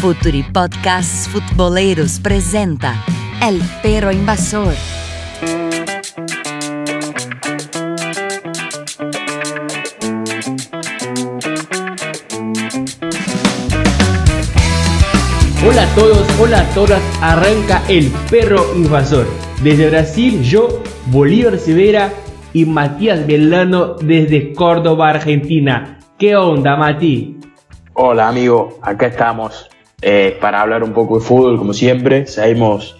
Futuri Podcasts Futboleiros presenta El Perro Invasor. Hola a todos, hola a todas, arranca El Perro Invasor. Desde Brasil, yo, Bolívar Severa y Matías Belano desde Córdoba, Argentina. ¿Qué onda, Mati? Hola, amigo, acá estamos eh, para hablar un poco de fútbol, como siempre. Seguimos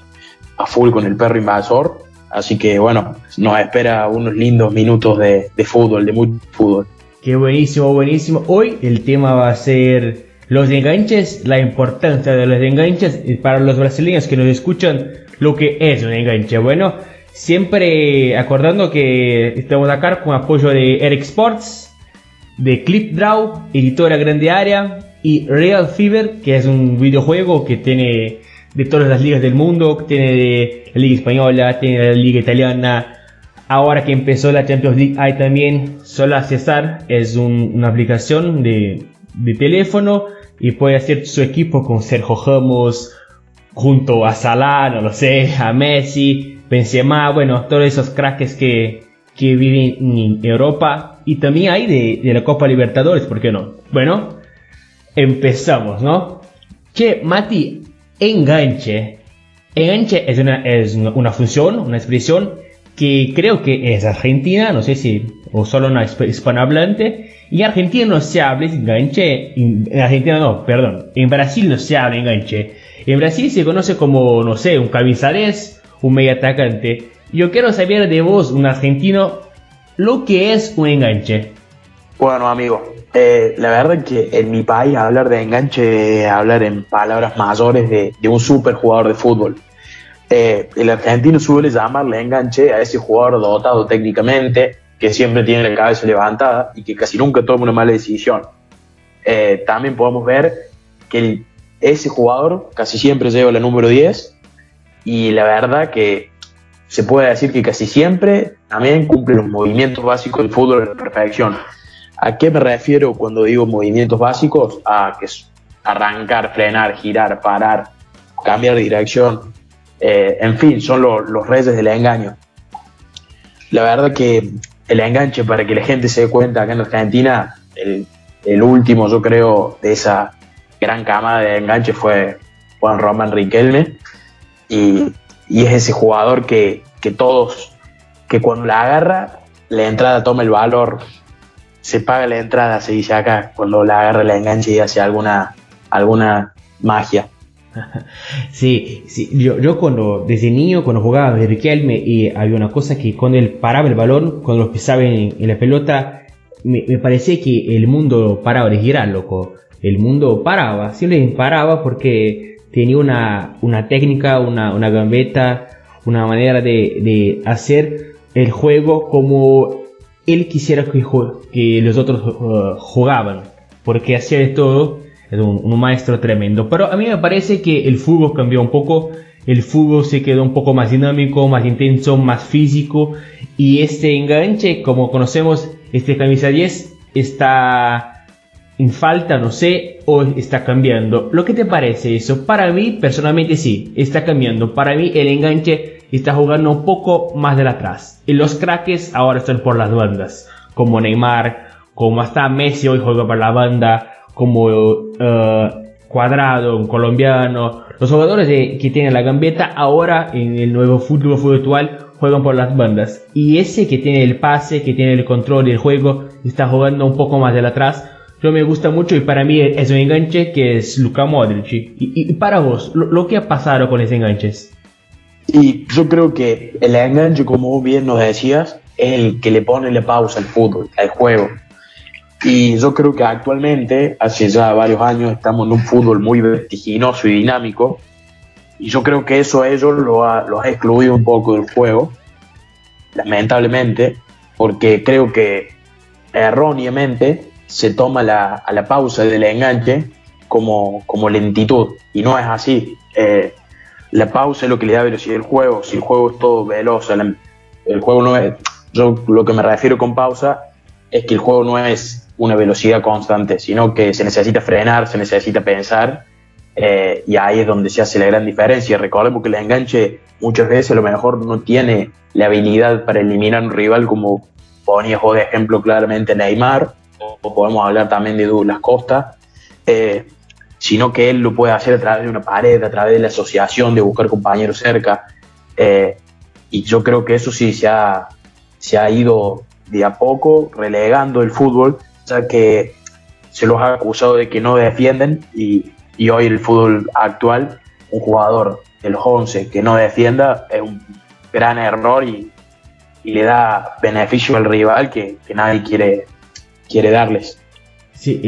a full con el perro invasor. Así que bueno, nos espera unos lindos minutos de, de fútbol, de mucho fútbol. Qué buenísimo, buenísimo. Hoy el tema va a ser los enganches, la importancia de los enganches y para los brasileños que nos escuchan, lo que es un enganche. Bueno, siempre acordando que estamos acá con apoyo de Eric Sports, de ClipDraw, editora grande área y Real Fever, que es un videojuego que tiene de todas las ligas del mundo, que tiene de la Liga Española, tiene de la Liga Italiana. Ahora que empezó la Champions League hay también Sola Cesar, es un- una aplicación de, de teléfono y puede hacer su equipo con Sergio Ramos, junto a Salah, no lo sé, a Messi, Benzema, bueno, todos esos cracks que, que viven en Europa y también hay de, de la Copa Libertadores, ¿por qué no? Bueno, empezamos, ¿no? Che, Mati, enganche. Enganche es una, es una- función, una expresión que creo que es argentina, no sé si, o solo una hisp- hispanohablante. Y en Argentina no se habla enganche, en en Argentina no, perdón, en Brasil no se habla enganche. En Brasil se conoce como, no sé, un cabezales, un medio atacante. Yo quiero saber de vos, un argentino, lo que es un enganche. Bueno, amigo, eh, la verdad que en mi país hablar de enganche es hablar en palabras mayores de, de un super jugador de fútbol. Eh, el argentino suele llamarle enganche a ese jugador dotado técnicamente, que siempre tiene la cabeza levantada y que casi nunca toma una mala decisión. Eh, también podemos ver que ese jugador casi siempre lleva la número 10 y la verdad que se puede decir que casi siempre también cumple los movimientos básicos del fútbol a la perfección. ¿A qué me refiero cuando digo movimientos básicos? A que arrancar, frenar, girar, parar, cambiar de dirección. Eh, en fin, son lo- los reyes del engaño. La verdad que el enganche, para que la gente se dé cuenta acá en Argentina, el, el último, yo creo, de esa gran camada de enganche fue Juan Román Riquelme. Y, y es ese jugador que, que todos, que cuando la agarra, la entrada toma el valor se paga la entrada, se dice acá, cuando la agarra la enganche y hace alguna, alguna magia. Sí, sí, yo, yo cuando, desde niño, cuando jugaba de Riquelme, y había una cosa que cuando él paraba el balón, cuando los pisaba en, en la pelota, me, me parecía que el mundo paraba de girar, loco. El mundo paraba, siempre paraba porque tenía una, una técnica, una, una gambeta, una manera de, de hacer el juego como él quisiera que, los otros uh, jugaban, porque hacía de todo, es un, un maestro tremendo. Pero a mí me parece que el fútbol cambió un poco, el fútbol se quedó un poco más dinámico, más intenso, más físico, y este enganche, como conocemos, este camisa 10 está en falta, no sé, o está cambiando. ¿Lo que te parece eso? Para mí, personalmente sí, está cambiando. Para mí el enganche está jugando un poco más de atrás. Y los craques ahora están por las bandas, como Neymar, como hasta Messi hoy juega por la banda, como eh, Cuadrado, un colombiano. Los jugadores de- que tienen la gambeta ahora en el nuevo fútbol, actual juegan por las bandas. Y ese que tiene el pase, que tiene el control del juego, está jugando un poco más de atrás. Yo me gusta mucho y para mí es un enganche que es Luka Modric. Y, y- y para vos, lo, lo que ha pasado con ese enganches. Y yo creo que el enganche, como bien nos decías, es el que le pone la pausa al fútbol, al juego. Y yo creo que actualmente, hace ya varios años, estamos en un fútbol muy vertiginoso y dinámico. Y yo creo que eso a ellos lo ha, los ha excluido un poco del juego, lamentablemente, porque creo que erróneamente se toma la, a la pausa del enganche como, como lentitud. Y no es así. Eh, la pausa es lo que le da velocidad al juego. Si el juego es todo veloz, el, el juego no es. Yo lo que me refiero con pausa es que el juego no es una velocidad constante, sino que se necesita frenar, se necesita pensar eh, y ahí es donde se hace la gran diferencia. Recordemos que el enganche muchas veces a lo mejor no tiene la habilidad para eliminar a un rival como ponía de ejemplo claramente Neymar, o podemos hablar también de Douglas Costa, eh, sino que él lo puede hacer a través de una pared, a través de la asociación, de buscar compañeros cerca. Eh, y yo creo que eso sí se ha, se ha ido de a poco relegando el fútbol, ya que se los ha acusado de que no defienden y, y hoy el fútbol actual, un jugador de los 11 que no defienda es un gran error y, y le da beneficio al rival que, que nadie quiere, quiere darles. Sí,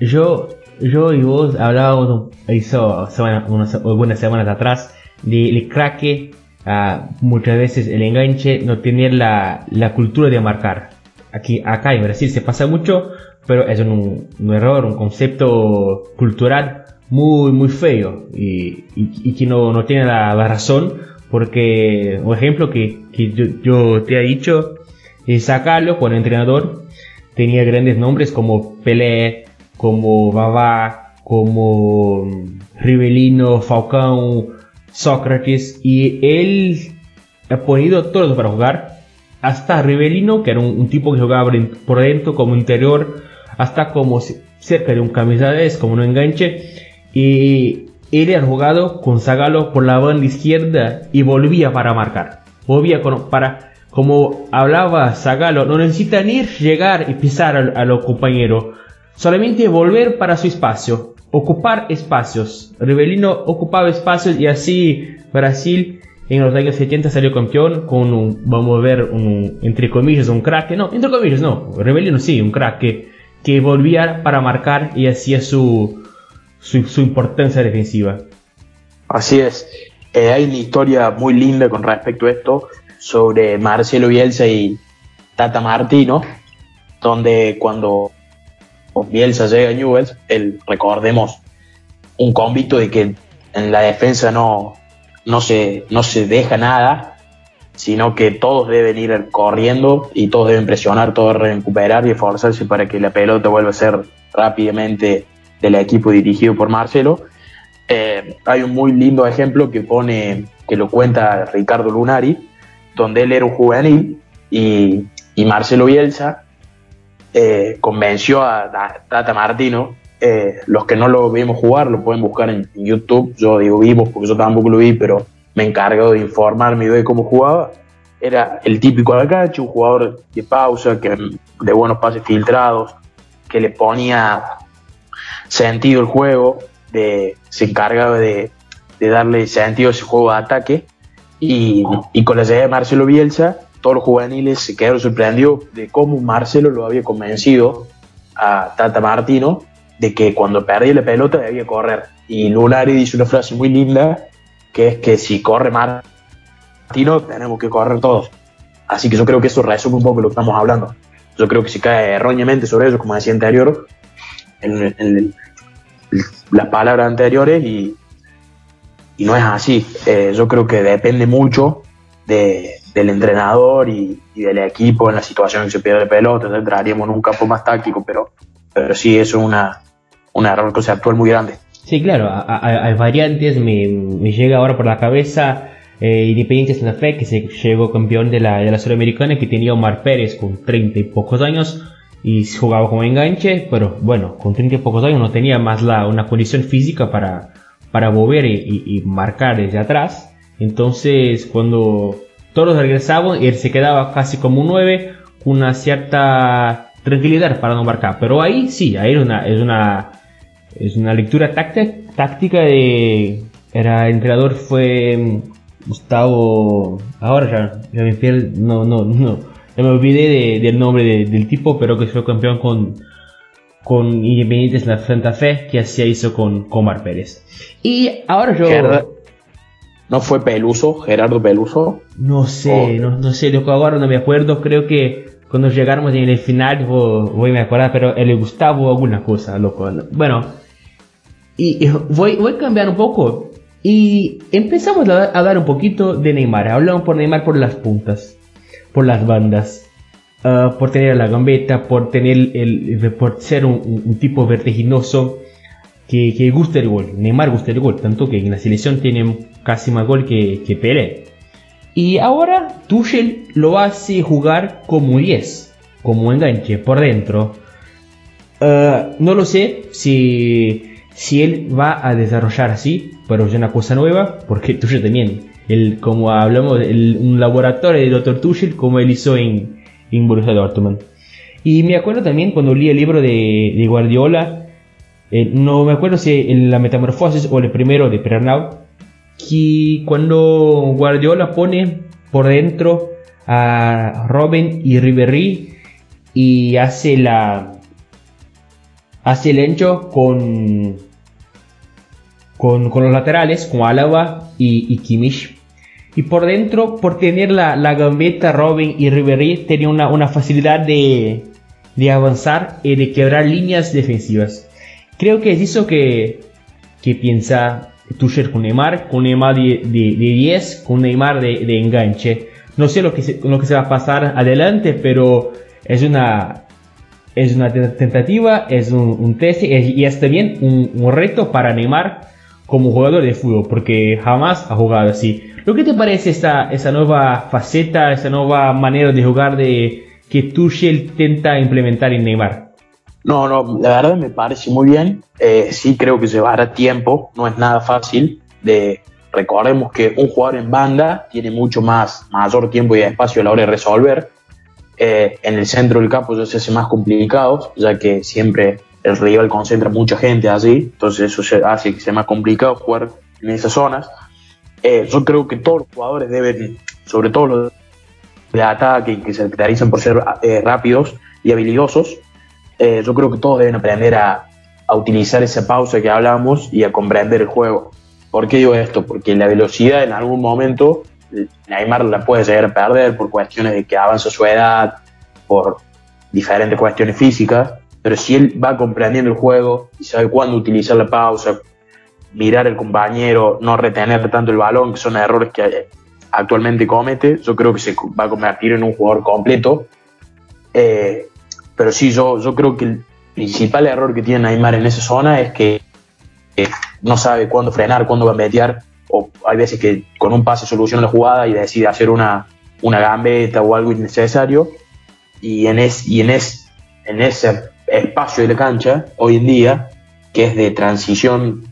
yo yo y vos hablábamos hizo unas algunas semanas atrás del crack uh, muchas veces el enganche no tiene la, la, cultura de marcar. Aquí acá en Brasil se pasa mucho pero es un, un error un concepto cultural muy muy feo y, y, que no, no tiene la, razón porque un ejemplo que, que yo, yo, te he dicho es sacarlo cuando entrenador tenía grandes nombres como Pelé como Babá, como Rivelino, Falcão, Sócrates, y él ha ponido todos para jugar, hasta Rivelino, que era un, tipo que jugaba por dentro como interior, hasta como cerca de un camisa como un enganche, y él ha jugado con Zagalo por la banda izquierda y volvía para marcar, volvía para como hablaba Zagalo, no necesita ni llegar y pisar a, a los compañeros, solamente volver para su espacio, ocupar espacios. Rivelino ocupaba espacios y así Brasil en los años 70 salió campeón con un, vamos a ver, un, entre comillas, un crack, no, entre comillas no, Rivelino sí, un crack que, volvía para marcar y hacía su, su, importancia defensiva. Así es, eh, hay una historia muy linda con respecto a esto sobre Marcelo Bielsa y Tata Martino, donde cuando Bielsa llega a Newell's, el, recordemos un convicto de que en la defensa no, no, se, no se deja nada, sino que todos deben ir corriendo y todos deben presionar, todos recuperar y esforzarse para que la pelota vuelva a ser rápidamente del equipo dirigido por Marcelo. Eh, hay un muy lindo ejemplo que pone, que lo cuenta Ricardo Lunari, donde él era un juvenil y, y Marcelo Bielsa eh, convenció a, Tata Martino. Eh, los que no lo vimos jugar lo pueden buscar en, YouTube. Yo digo vimos porque yo tampoco lo vi, pero me encargo de informarme de cómo jugaba. Era el típico Alcacho, un jugador de pausa, que, de buenos pases filtrados, que le ponía sentido al juego, de, se encargaba de, darle sentido a ese juego de ataque. Y, y con la llegada de Marcelo Bielsa, todos los juveniles se quedaron sorprendidos de cómo Marcelo lo había convencido a Tata Martino de que cuando perdía la pelota debía correr. Y Lunari dice una frase muy linda, que es que si corre Martino, tenemos que correr todos. Así que yo creo que eso resume un poco lo que estamos hablando. Yo creo que si cae erróneamente sobre eso, como decía anterior, en, las palabras anteriores y, y no es así. Eh, yo creo que depende mucho de, del entrenador y, del equipo en la situación que se pierde pelota, entraríamos en un campo más táctico, pero, pero sí, eso es una, un error conceptual muy grande. Sí, claro, hay variantes, me, me, llega ahora por la cabeza eh, Independiente Santa Fe, que se llegó campeón de la, de la Sudamericana, que tenía Omar Pérez con 30 y pocos años y jugaba como enganche, pero bueno, con 30 y pocos años no tenía más la, una condición física para, para mover y, y marcar desde atrás. Entonces, cuando todos regresaban él se quedaba casi como un 9 con una cierta tranquilidad para no marcar. Pero ahí sí, ahí es una, es una, es una lectura táctica, de... Era el entrenador fue mm, Gustavo... Ahora ya, ya me pierdo, no, no, no. Ya me olvidé del nombre del tipo, pero que fue campeón con, con Independientes la Santa Fe, que así hizo con Comar Pérez. Y ahora yo... ¿No fue Peluso, Gerardo Peluso? No sé, no, no, sé, ahora no me acuerdo, creo que cuando llegáramos en el final voy, a me acordar, pero le Gustavo alguna cosa, loco. Bueno, y, voy, voy a cambiar un poco y empezamos a, hablar un poquito de Neymar, hablamos por Neymar por las puntas, por las bandas. Ah, por tener la gambeta, por tener el, por ser un, un tipo vertiginoso, que, que gusta el gol. Neymar gusta el gol, tanto que en la selección tiene casi más gol que, que Pelé. Y ahora Tuchel lo hace jugar como 10, como enganche, por dentro. Eh, no lo sé si, si él va a desarrollar así, pero es una cosa nueva, porque Tuchel también, como hablamos, el, un laboratorio de Dr. Tuchel, como él hizo en, en Borussia Dortmund. Y me acuerdo también cuando leí el libro de, de Guardiola, eh, no me acuerdo si en la metamorfosis o el primero de Pernau, que cuando Guardiola pone por dentro a Robin y Ribery y hace la hace el encho con, con, los laterales, con Alaba y, y. Y por dentro, por tener la, la gambeta, Robin y Ribery tenía una, una facilidad de, de, avanzar y de quebrar líneas defensivas. Creo que es eso que, que piensa Tuchel con Neymar, con Neymar de, de, 10, con Neymar de, de, enganche. No sé lo que, se, lo que se va a pasar adelante, pero es una, es una tentativa, es un, un test y es también un, un, reto para Neymar como jugador de fútbol, porque jamás ha jugado así. ¿Lo que te parece esta, esa nueva faceta, esa nueva manera de jugar de que Tuchel intenta implementar en Neymar? No, no, la verdad me parece muy bien. Eh, sí creo que llevará tiempo, no es nada fácil. De, recordemos que un jugador en banda tiene mucho más, mayor tiempo y espacio a la hora de resolver. Eh, en el centro del campo ya se hace más complicado, ya que siempre el rival concentra mucha gente allí, entonces eso hace que sea más complicado jugar en esas zonas. Eh, yo creo que todos los jugadores deben, sobre todo los de ataque, que se caracterizan por ser rápidos y habilidosos, eh, yo creo que todos deben aprender a, utilizar esa pausa que hablamos y a comprender el juego. ¿Por qué digo esto? Porque la velocidad en algún momento Neymar la puede llegar a perder por cuestiones de que avanza su edad, por diferentes cuestiones físicas, pero si él va comprendiendo el juego y sabe cuándo utilizar la pausa, mirar al compañero, no retener tanto el balón, que son errores que actualmente comete, yo creo que se va a convertir en un jugador completo. Eh, pero sí, yo, yo creo que el principal error que tiene Neymar en esa zona es que, no sabe cuándo frenar, cuándo gambetear, o hay veces que con un pase soluciona la jugada y decide hacer una, una gambeta o algo innecesario, y en, es, y en, es, en ese espacio de la cancha, hoy en día, que es de transición,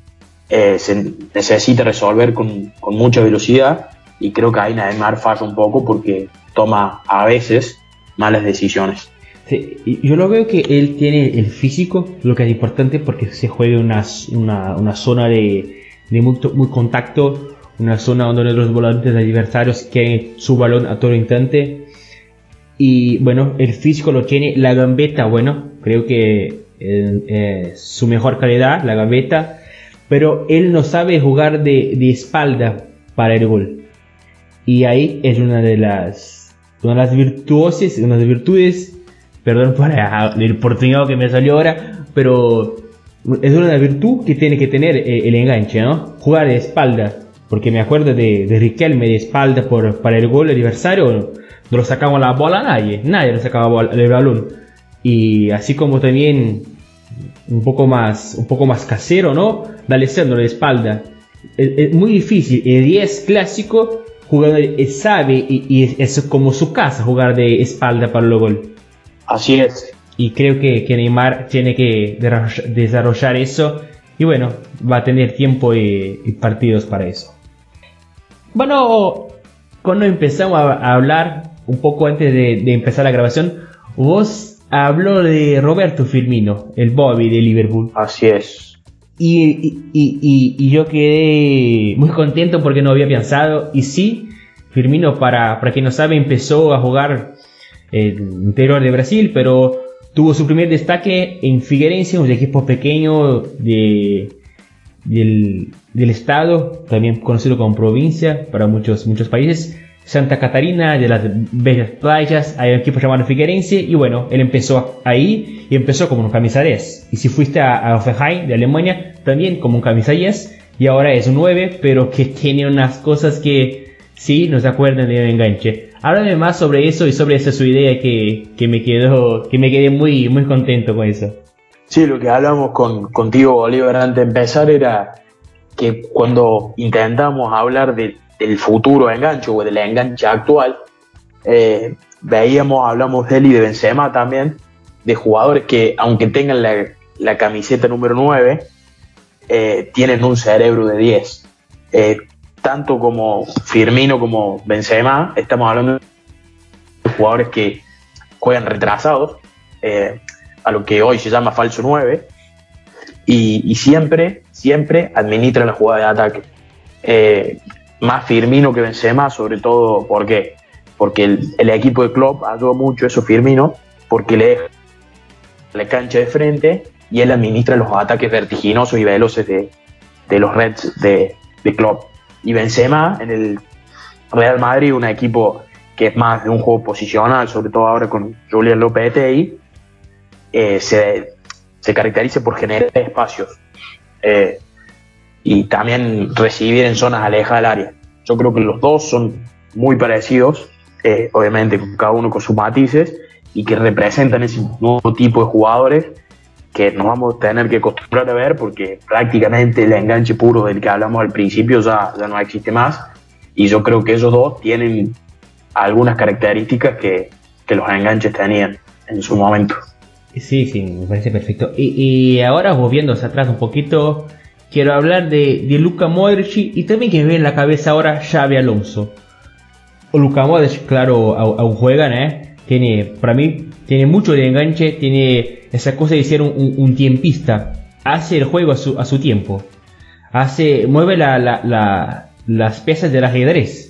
eh, se necesita resolver con, con mucha velocidad, y creo que ahí Neymar falla un poco porque toma a veces malas decisiones yo lo veo que él tiene el físico, lo que es importante porque se juega una, una, una zona de, de muy, muy, contacto, una zona donde los volantes adversarios quieren su balón a todo instante. Y bueno, el físico lo tiene, la gambeta, bueno, creo que es su mejor calidad, la gambeta, pero él no sabe jugar de, de espalda para el gol. Y ahí es una de las, una de las virtuosos, una de las virtudes Perdón por el portuñado que me salió ahora, pero es una virtud que tiene que tener eh, el enganche, ¿no? Jugar de espalda, porque me acuerdo de, Riquelme de espalda por, para el gol adversario, no lo sacaba la bola a nadie, nadie lo sacaba el balón. Y así como también un poco más, un poco más casero, ¿no? D'Alessandro de espalda. Es, muy difícil. El 10 clásico, jugador sabe y, y, es como su casa jugar de espalda para el gol. Así es. Y creo que, que Neymar tiene que desarrollar eso. Y bueno, va a tener tiempo y, partidos para eso. Bueno, cuando empezamos a, hablar, un poco antes de, empezar la grabación, vos habló de Roberto Firmino, el Bobby de Liverpool. Así es. Y, y, y, yo quedé muy contento porque no había pensado. Y sí, Firmino, para, para quien no sabe, empezó a jugar interior de Brasil, pero tuvo su primer destaque en Figueirense, un equipo pequeño de, del, del, estado, también conocido como provincia para muchos, muchos países. Santa Catarina, de las bellas playas, hay un equipo llamado Figueirense y bueno, él empezó ahí y empezó como un camisa 10. Y si fuiste a, a Offenheim de Alemania, también como un camisa 10 y ahora es un 9, pero que tiene unas cosas que sí nos acuerdan de enganche. Háblame más sobre eso y sobre esa su idea que, que, me quedó, que me quedé muy, muy contento con eso. Sí, lo que hablamos con, contigo, Bolívar, antes de empezar era que cuando intentamos hablar del futuro enganche o del enganche actual, eh, veíamos, hablamos de él y de Benzema también, de jugadores que, aunque tengan la, camiseta número 9, eh, tienen un cerebro de 10. Eh, tanto como Firmino como Benzema, estamos hablando de jugadores que juegan retrasados, a lo que hoy se llama falso 9, y, siempre, siempre administra la jugada de ataque. Eh, más Firmino que Benzema, sobre todo, ¿por qué? Porque el, equipo de Klopp ayudó mucho eso Firmino, porque le deja la cancha de frente y él administra los ataques vertiginosos y veloces de, los Reds de, de Klopp. Y Benzema en el Real Madrid, un equipo que es más de un juego posicional, sobre todo ahora con Julián Lopetegui, eh, se se caracteriza por generar espacios eh, y también recibir en zonas alejadas del área. Yo creo que los dos son muy parecidos, eh, obviamente cada uno con sus matices, y que representan ese nuevo tipo de jugadores que nos vamos a tener que acostumbrar a ver porque prácticamente el enganche puro del que hablamos al principio ya, ya no existe más. Y yo creo que esos dos tienen algunas características que, que los enganches tenían en su momento. Sí, sí, me parece perfecto. Y, ahora volviendo hacia atrás un poquito, quiero hablar de, de Luca Modric y también que me viene en la cabeza ahora Xavi Alonso. Luca Modric, claro, aún juegan, ¿eh? Tiene, para mí, tiene mucho de enganche, tiene esa cosa de ser un, tiempista. Hace el juego a su, a su tiempo. Hace, mueve las piezas del ajedrez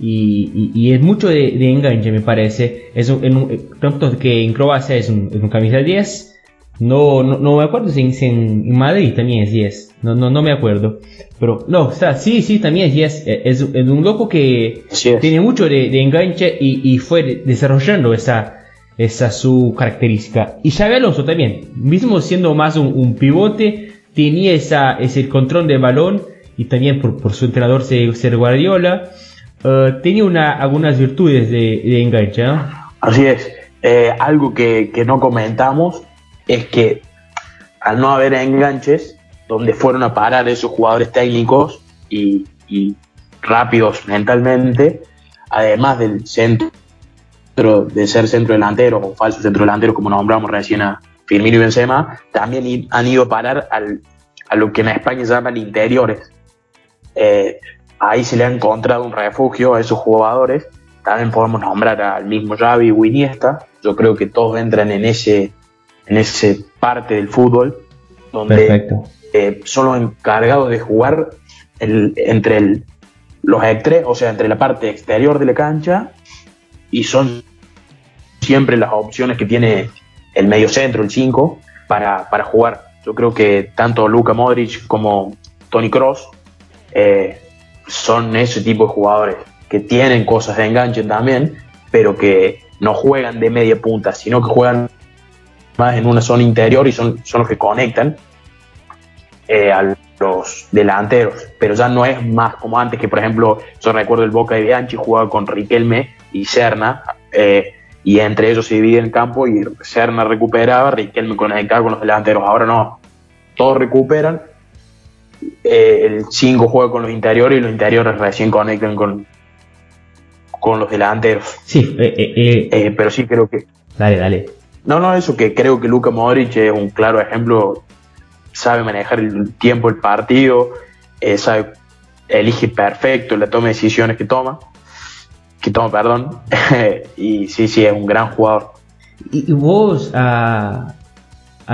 y, es mucho de, enganche, me parece. Es un, en tanto que en Croacia es un, es camisa 10. No, no, me acuerdo si, en, Madrid también es 10. No, no, no me acuerdo. Pero no, está, sí, sí, también es 10. E, es, un loco que tiene mucho de, enganche y, fue desarrollando esa, esa su característica. Y Xavi Alonso también, mismo siendo más un, pivote, tenía esa, ese control de balón y también por, por su entrenador ser Guardiola. Eh, tenía una, algunas virtudes de, enganche, Así es. Eh, algo que, no comentamos es que al no haber enganches, donde fueron a parar esos jugadores técnicos y, rápidos mentalmente, además del centro de ser centro delantero o falso centro delantero, como nombramos recién a Firmino y Benzema, también han ido a parar a lo que en España se llaman interiores. Eh, ahí se le ha encontrado un refugio a esos jugadores. También podemos nombrar al mismo Xavi o Iniesta. Yo creo que todos entran en ese, en ese parte del fútbol donde eh, son los encargados de jugar entre los extres, o sea, entre la parte exterior de la cancha y son siempre las opciones que tiene el medio centro, el 5, para, para, jugar. Yo creo que tanto Luka Modric como Tony Cross eh, son ese tipo de jugadores que tienen cosas de enganche también, pero que no juegan de media punta, sino que juegan más en una zona interior y son, son los que conectan eh, a los delanteros. Pero ya no es más como antes, que por ejemplo, yo recuerdo el Boca de Bianchi jugaba con Riquelme y Serna, eh, y entre ellos se divide el campo y Serna recuperaba, Riquelme conectaba con los delanteros. Ahora no, todos recuperan eh, el 5 juega con los interiores y los interiores recién conectan con, con los delanteros. Sí, eh, eh, pero sí creo que. Dale, dale. No, no, eso que creo que Luka Modric es un claro ejemplo. Sabe manejar el tiempo, el partido, sabe, elige perfecto la toma de decisiones que toma. Que toma, perdón. y sí, sí, es un gran jugador. Y vos ah,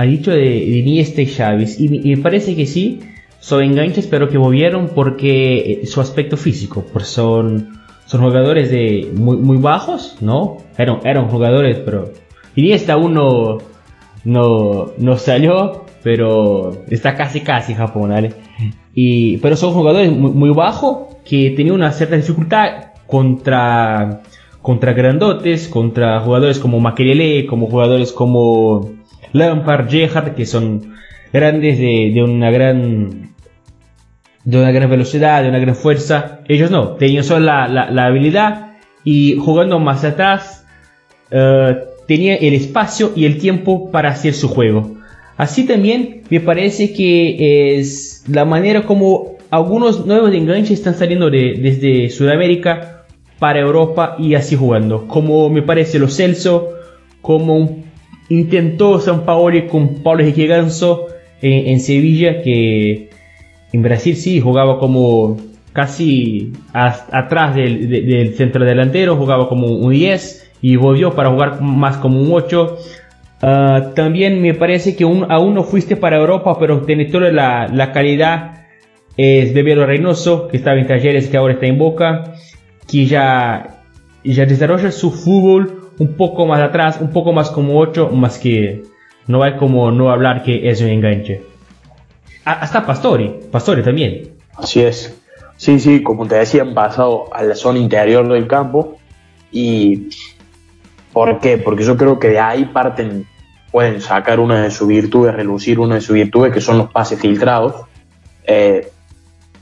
dicho de, de Iniesta y Chávez, y me parece que sí son enganches, pero que movieron porque eh, su aspecto físico, pues son, son jugadores de muy, muy bajos, ¿no? Eran, eran jugadores, pero Iniesta uno no, no salió, pero está casi casi Japón, ¿vale? Y, pero son jugadores muy, muy bajos que tenían una cierta dificultad contra, contra grandotes, contra jugadores como Makelele, como jugadores como Lampard, Gerrard, que son grandes de, de una gran de una gran velocidad, de una gran fuerza. Ellos no, tenían solo la, la, habilidad y jugando más atrás uh, tenía el espacio y el tiempo para hacer su juego. Así también me parece que es la manera como algunos nuevos enganches están saliendo de, desde Sudamérica para Europa y así jugando. Como me parece lo Celso, como intentó San Paoli con Paulo Giganzo en, en, Sevilla, que en Brasil sí jugaba como casi atrás del, del, centro delantero, jugaba como un 10 y volvió para jugar más como un 8. Ah, también me parece que aún no fuiste para Europa, pero tiene toda la, la calidad. Es Bebelo Reynoso, que estaba en Talleres, que ahora está en Boca, que ya, ya desarrolla su fútbol un poco más atrás, un poco más como 8, más que no hay como no hablar que es un enganche. Hasta Pastori, Pastori también. Así es. Sí, sí, como te decía, han pasado a la zona interior del campo. ¿Y por qué? Porque yo creo que de ahí parten, pueden sacar una de sus virtudes, relucir una de sus virtudes, que son los pases filtrados. Eh,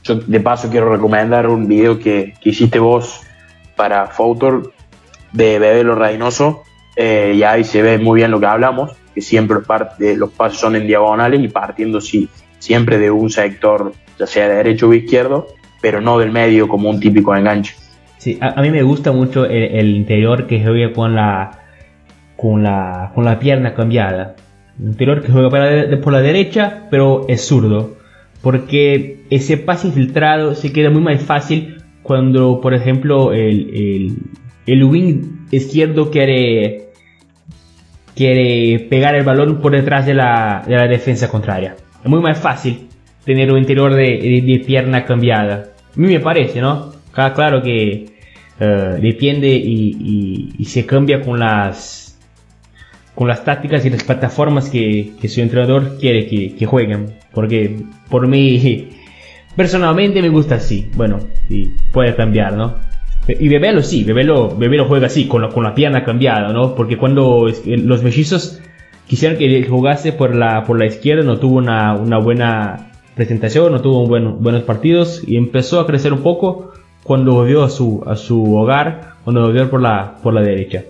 yo de paso quiero recomendar un video que, que hiciste vos para Fautor de Bebelo Reynoso, eh, y ahí se ve muy bien lo que hablamos, que siempre los pases son en diagonales y partiendo sí, siempre de un sector, ya sea de derecho o izquierdo, pero no del medio como un típico enganche. Sí, a, mí me gusta mucho el, interior que juega con la, con la, con la pierna cambiada. Un interior que juega por la derecha, pero es zurdo. Porque ese pase infiltrado se queda muy más fácil cuando, por ejemplo, el, el wing izquierdo quiere, quiere pegar el balón por detrás de la, de la defensa contraria. Es muy más fácil tener un interior de, de, pierna cambiada. A mí me parece, ¿no? Claro que uh, depende y, y, se cambia con las con las tácticas y las plataformas que, que su entrenador quiere que, que, jueguen. Porque por mí, personalmente me gusta así. Bueno, y puede cambiar, ¿no? Y Bebelo sí, Bebelo, Bebelo juega así, con la, con la pierna cambiada, ¿no? Porque cuando los mellizos quisieron que jugase por la, por la izquierda, no tuvo una, una buena presentación, no tuvo buen, buenos partidos y empezó a crecer un poco cuando volvió a su, a su hogar, cuando volvió por la, por la derecha.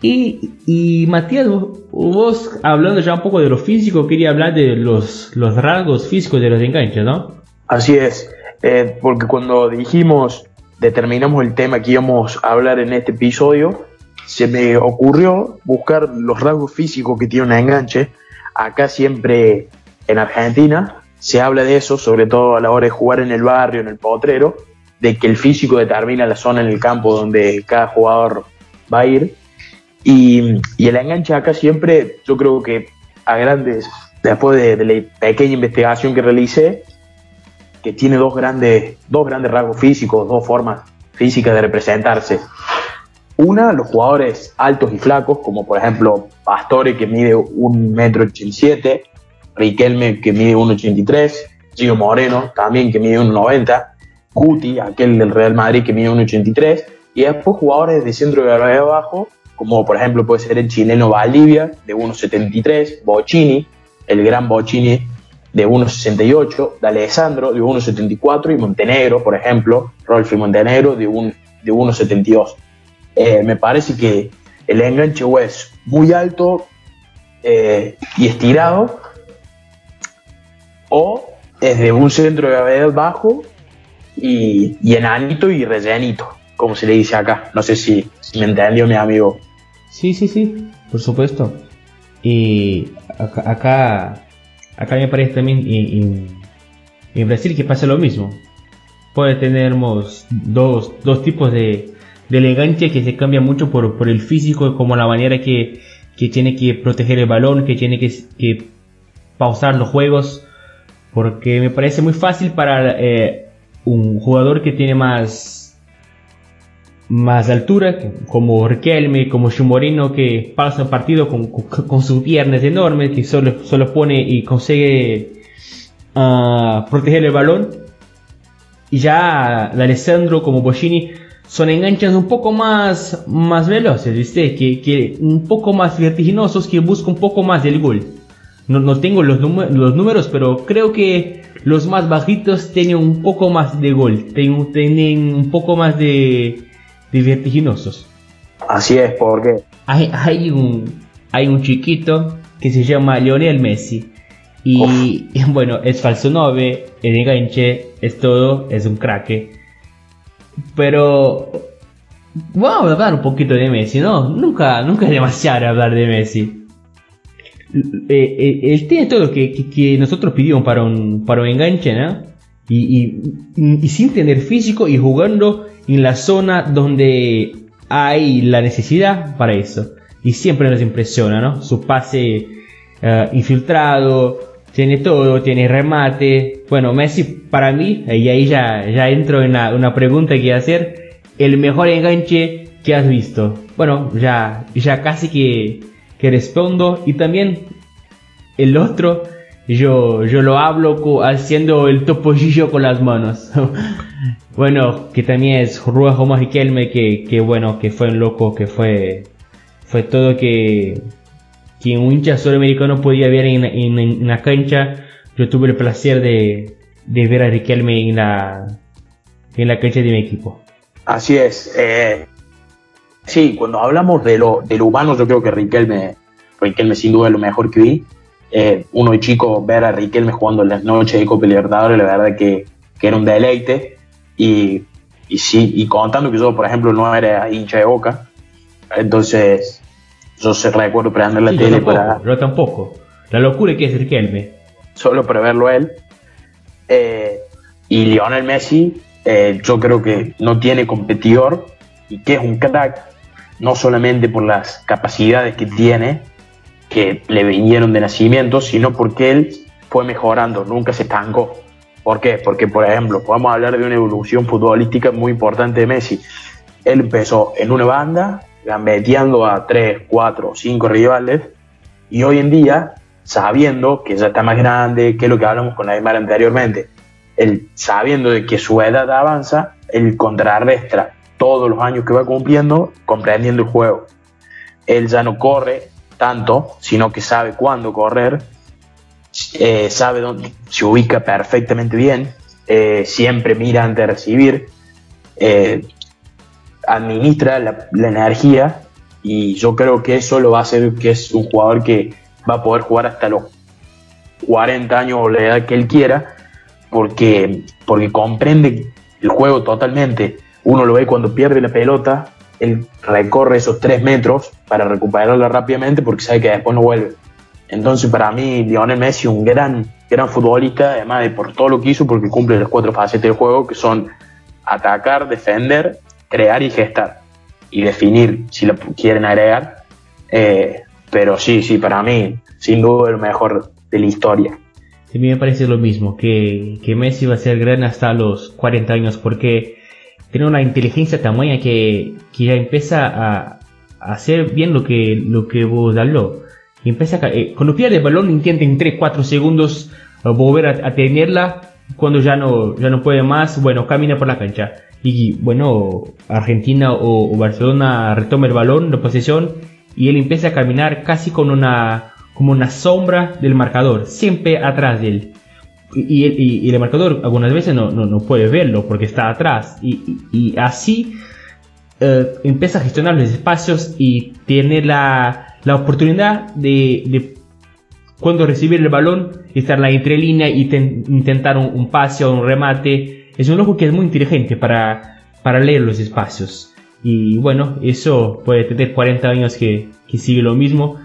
Y, y Matías, vos hablando ya un poco de lo físico, quería hablar de los, los rasgos físicos de los enganches, ¿no? Así es, eh, porque cuando dijimos determinamos el tema que íbamos a hablar en este episodio, se me ocurrió buscar los rasgos físicos que tiene un enganche. Acá siempre en Argentina se habla de eso, sobre todo a la hora de jugar en el barrio, en el potrero, de que el físico determina la zona en el campo donde cada jugador va a ir. Y, el enganche acá siempre, yo creo que a grandes, después de, de la pequeña investigación que realicé, que tiene dos grandes, dos grandes rasgos físicos, dos formas físicas de representarse. Una, los jugadores altos y flacos, como por ejemplo Pastore, que mide 1,87 m, Riquelme, que mide 1,83 Gio Moreno, también que mide 1,90 Cuti, aquel del Real Madrid, que mide 1,83 y después jugadores de centro de gravedad abajo, como por ejemplo puede ser el chileno Valdivia, de 1,73 Bocini, el gran Bocini de 1,68, de Alessandro de 1,74 y Montenegro, por ejemplo, Rolfi Montenegro de, un, de 1,72. Eh, me parece que el enganche es muy alto eh, y estirado o es de un centro de gravedad bajo y, y, enanito y rellenito, como se le dice acá. No sé si, si me entendió mi amigo. Sí, sí, sí, por supuesto. Y acá Acá me parece también en, Brasil que pasa lo mismo. Puede tener dos, dos tipos de, de, elegancia que se cambia mucho por, por el físico, como la manera que, que, tiene que proteger el balón, que tiene que, que pausar los juegos. Porque me parece muy fácil para eh, un jugador que tiene más más altura, como Riquelme, como Chumorino, que pasa partido con, con, sus piernas enormes, que solo, solo pone y consigue uh, proteger el balón. Y ya Alessandro como Boschini son enganches un poco más, más veloces, ¿viste? Que, que un poco más vertiginosos, que buscan un poco más del gol. No, no tengo los, los números, pero creo que los más bajitos tienen un poco más de gol, tienen, tienen un poco más de, de vertiginosos. Así es, porque hay, hay, un, hay un chiquito que se llama Lionel Messi. Y, bueno, es falso 9, es enganche, es todo, es un crack. Pero vamos a hablar un poquito de Messi, ¿no? Nunca, nunca es demasiado hablar de Messi. Eh, eh, él tiene todo lo que, nosotros pidimos para un, para un enganche, ¿no? Y, y, sin tener físico y jugando en la zona donde hay la necesidad para eso. Y siempre nos impresiona, ¿no? Su pase eh, infiltrado, tiene todo, tiene remate. Bueno, Messi para mí, y ahí ya, ya entro en una, pregunta que hacer, el mejor enganche que has visto. Bueno, ya, ya casi que, que respondo. Y también el otro, yo, yo lo hablo haciendo el topollillo con las manos. bueno, que también es Ruajo Magikelme, que, que bueno, que fue un loco, que fue, fue todo que, que un hincha sudamericano podía ver en, en, la cancha. Yo tuve el placer de, de ver a Riquelme en la, en la cancha de mi equipo. Así es. Eh, sí, cuando hablamos de lo, de lo humano, yo creo que Riquelme, Riquelme sin duda es lo mejor que vi. Eh, uno de chico ver a Riquelme jugando en las noches de Copa Libertadores, la verdad que, que era un deleite. Y, y sí, y contando que yo, por ejemplo, no era hincha de boca, entonces yo se recuerdo prender la tele para. Yo tampoco. La locura que es Riquelme. Solo para verlo él. Eh, y Lionel Messi, eh, yo creo que no tiene competidor y que es un crack, no solamente por las capacidades que tiene, que le vinieron de nacimiento, sino porque él fue mejorando, nunca se estancó. ¿Por qué? Porque, por ejemplo, podemos hablar de una evolución futbolística muy importante de Messi. Él empezó en una banda, gambeteando a 3, 4, 5 rivales, y hoy en día, sabiendo que ya está más grande, que es lo que hablamos con Neymar anteriormente, él sabiendo de que su edad avanza, él contrarrestra todos los años que va cumpliendo, comprendiendo el juego. Él ya no corre tanto, sino que sabe cuándo correr, eh, sabe dónde se ubica perfectamente bien, eh, siempre mira antes de recibir, eh, administra la, energía y yo creo que eso lo va a hacer que es un jugador que va a poder jugar hasta los 40 años o la edad que él quiera, porque, porque comprende el juego totalmente. Uno lo ve cuando pierde la pelota, él recorre esos 3 metros para recuperarla rápidamente porque sabe que después no vuelve. Entonces, para mí, Lionel Messi un gran, gran futbolista, además de por todo lo que hizo, porque cumple las cuatro fases del juego, que son atacar, defender, crear y gestar. Y definir si lo quieren agregar. Eh, pero sí, sí, para mí, sin duda, el mejor de la historia. A mí me parece lo mismo, que, que Messi va a ser gran hasta los 40 años, porque tiene una inteligencia tamaña que, que ya empieza a, hacer bien lo que, lo que vos habló empieza a, eh, cuando pierde el balón intenta en 3-4 segundos eh, volver a, tenerla. Cuando ya no, ya no puede más, bueno, camina por la cancha. Y bueno, Argentina o, Barcelona retoma el balón, la posesión, y él empieza a caminar casi con una, como una sombra del marcador, siempre atrás de él. Y, y, el marcador algunas veces no, no, no, puede verlo porque está atrás. Y, y así eh, empieza a gestionar los espacios y tiene la, la oportunidad de, cuando recibir el balón, estar en la entrelínea y intentar un, pase o un remate. Es un loco que es muy inteligente para, para leer los espacios. Y bueno, eso puede tener 40 años que, que sigue lo mismo.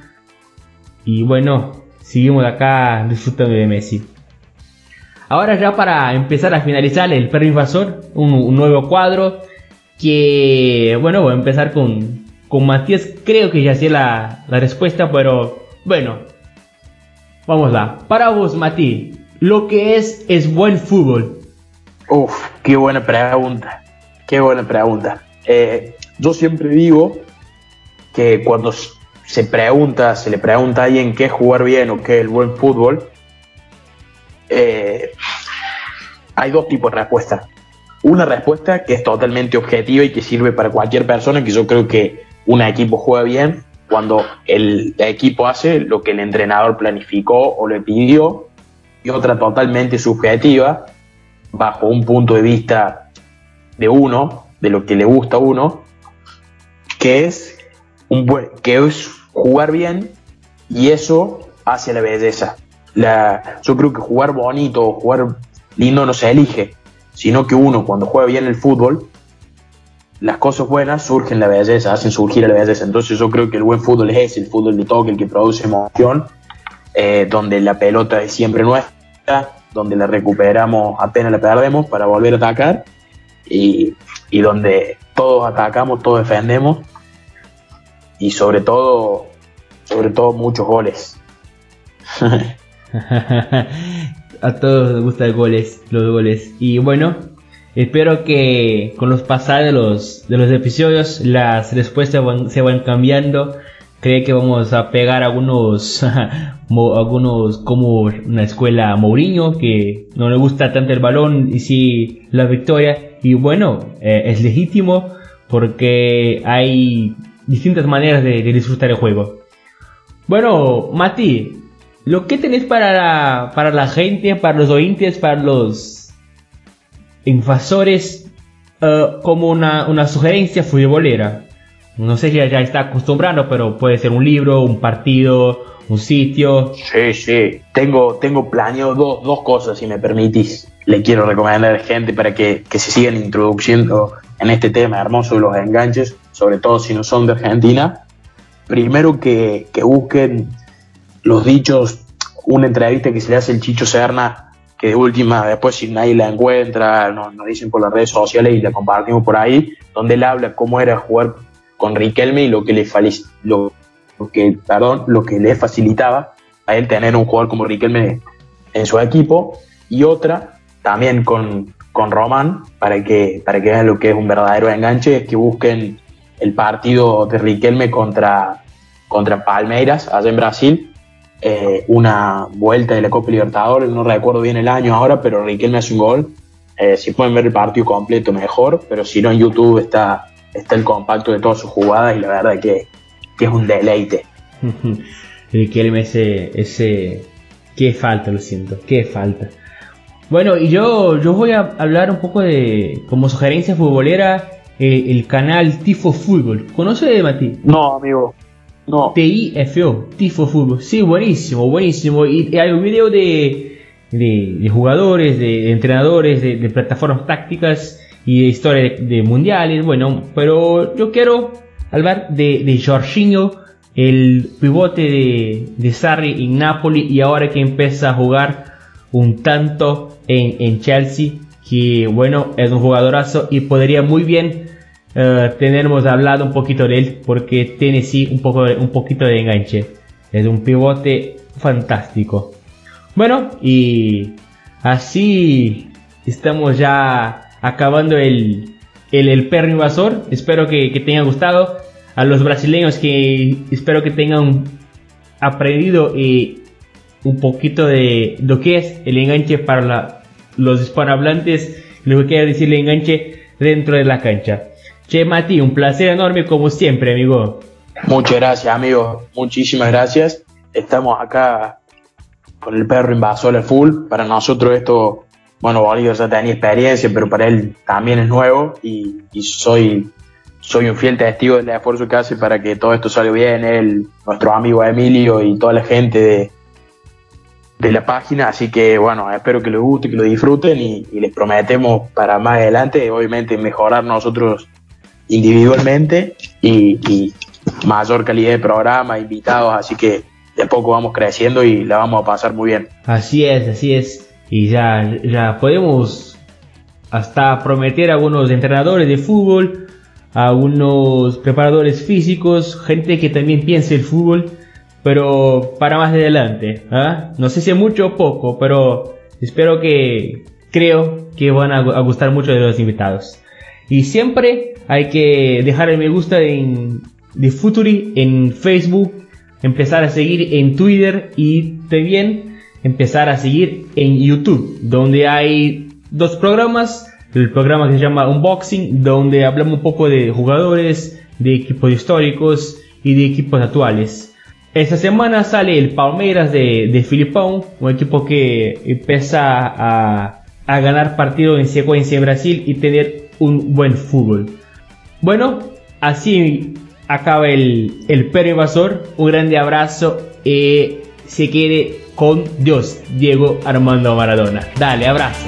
Y bueno, seguimos acá disfrutando de Messi. Ahora ya para empezar a finalizar el perro invasor, un, nuevo cuadro que bueno, voy a empezar con, con Matías creo que ya sé la, la respuesta, pero bueno, vamos a. Para vos, Mati, lo que es es buen fútbol. Uf, qué buena pregunta. Qué buena pregunta. Eh, yo siempre digo que cuando se pregunta, se le pregunta a alguien qué jugar bien o qué el buen fútbol, eh, hay dos tipos de respuestas. Una respuesta que es totalmente objetiva y que sirve para cualquier persona, que yo creo que un equipo juega bien cuando el equipo hace lo que el entrenador planificó o le pidió, y otra totalmente subjetiva, bajo un punto de vista de uno, de lo que le gusta a uno, que es, un buen, que es jugar bien y eso hace la belleza. La, yo creo que jugar bonito o jugar lindo no se elige, sino que uno cuando juega bien el fútbol, las cosas buenas surgen la belleza, hacen surgir la belleza. Entonces yo creo que el buen fútbol es ese, el fútbol de toque, el que produce emoción, eh, donde la pelota es siempre nuestra, donde la recuperamos apenas la perdemos para volver a atacar y, y donde todos atacamos, todos defendemos y sobre todo, sobre todo muchos goles. a todos les gustan goles, los goles. Y bueno, espero que con los pasados de los, de los episodios las respuestas se van cambiando. Creo que vamos a pegar algunos, algunos como una escuela Mourinho, que no le gusta tanto el balón y sí la victoria. Y bueno, eh, es legítimo porque hay distintas maneras de disfrutar el juego. Bueno, Mati, lo que tenés para la, para la gente, para los oyentes, para los invasores, eh, como una, una, sugerencia futbolera. No sé si ya, está acostumbrado, pero puede ser un libro, un partido, un sitio. Sí, sí. Tengo, tengo planeado dos, dos cosas, si me permitís. Le quiero recomendar a la gente para que, que se sigan introduciendo en este tema hermoso de los enganches, sobre todo si no son de Argentina. Primero que, que busquen los dichos, una entrevista que se le hace el Chicho Serna, que de última, después si nadie la encuentra, nos, dicen por las redes sociales y la compartimos por ahí, donde él habla cómo era jugar con Riquelme y lo que le, lo, que, perdón, lo que le facilitaba a él tener un jugador como Riquelme en su equipo, y otra también con, con Román, para que, para que vean lo que es un verdadero enganche, es que busquen el partido de Riquelme contra, contra Palmeiras, allá en Brasil, eh, una vuelta de la Copa Libertadores, no recuerdo bien el año ahora, pero Riquelme hace un gol. Eh, si pueden ver el partido completo, mejor, pero si no, en YouTube está, está el compacto de todas sus jugadas y la verdad que, que es un deleite. Riquelme, ese, ese. Qué falta, lo siento, qué falta. Bueno, y yo, yo voy a hablar un poco de, como sugerencia futbolera, eh, el canal Tifo Fútbol. ¿Conoce, Mati? No, amigo. No. TIFO, Tifo Fútbol. Sí, buenísimo, buenísimo. Y hay un video de, de, jugadores, de, entrenadores, de, plataformas tácticas y de historia de, mundiales. Bueno, pero yo quiero hablar de, de Jorginho, el pivote de, de Sarri en Napoli y ahora que empieza a jugar un tanto en, en Chelsea. Que bueno, es un jugadorazo y podría muy bien uh, tenemos hablado un poquito de él porque tiene sí un, poco, un poquito de enganche. Es un pivote fantástico. Bueno, y así estamos ya acabando el, el, el perro invasor. Espero que, que te haya gustado. A los brasileños que espero que tengan aprendido y un poquito de lo que es el enganche para la, los hispanohablantes, lo que quiere decir el enganche dentro de la cancha. Che, Mati, un placer enorme como siempre, amigo. Muchas gracias, amigo. Muchísimas gracias. Estamos acá con el perro invasor al full. Para nosotros esto, bueno, Bolívar ya tenía experiencia, pero para él también es nuevo y, soy, soy un fiel testigo del esfuerzo que hace para que todo esto salga bien. Él, nuestro amigo Emilio y toda la gente de, la página. Así que bueno, espero que les guste, que lo disfruten y les prometemos para más adelante, obviamente, mejorar nosotros individualmente y, mayor calidad de programa, invitados, así que de poco vamos creciendo y la vamos a pasar muy bien. Así es, así es. Y ya, ya podemos hasta prometer a algunos entrenadores de fútbol, a algunos preparadores físicos, gente que también piense el fútbol, pero para más adelante. ¿ah? No sé si mucho o poco, pero espero que creo que van a, a gustar mucho de los invitados. Y siempre hay que dejar el me gusta en, de Futuri en Facebook, empezar a seguir en Twitter y también empezar a seguir en YouTube, donde hay dos programas. El programa que se llama Unboxing, donde hablamos un poco de jugadores, de equipos históricos y de equipos actuales. Esta semana sale el Palmeiras de, de un equipo que empieza a, a ganar partidos en secuencia en Brasil y tener un buen fútbol. Bueno, así acaba el, el perro invasor. Un grande abrazo y se quede con Dios, Diego Armando Maradona. Dale, abrazo.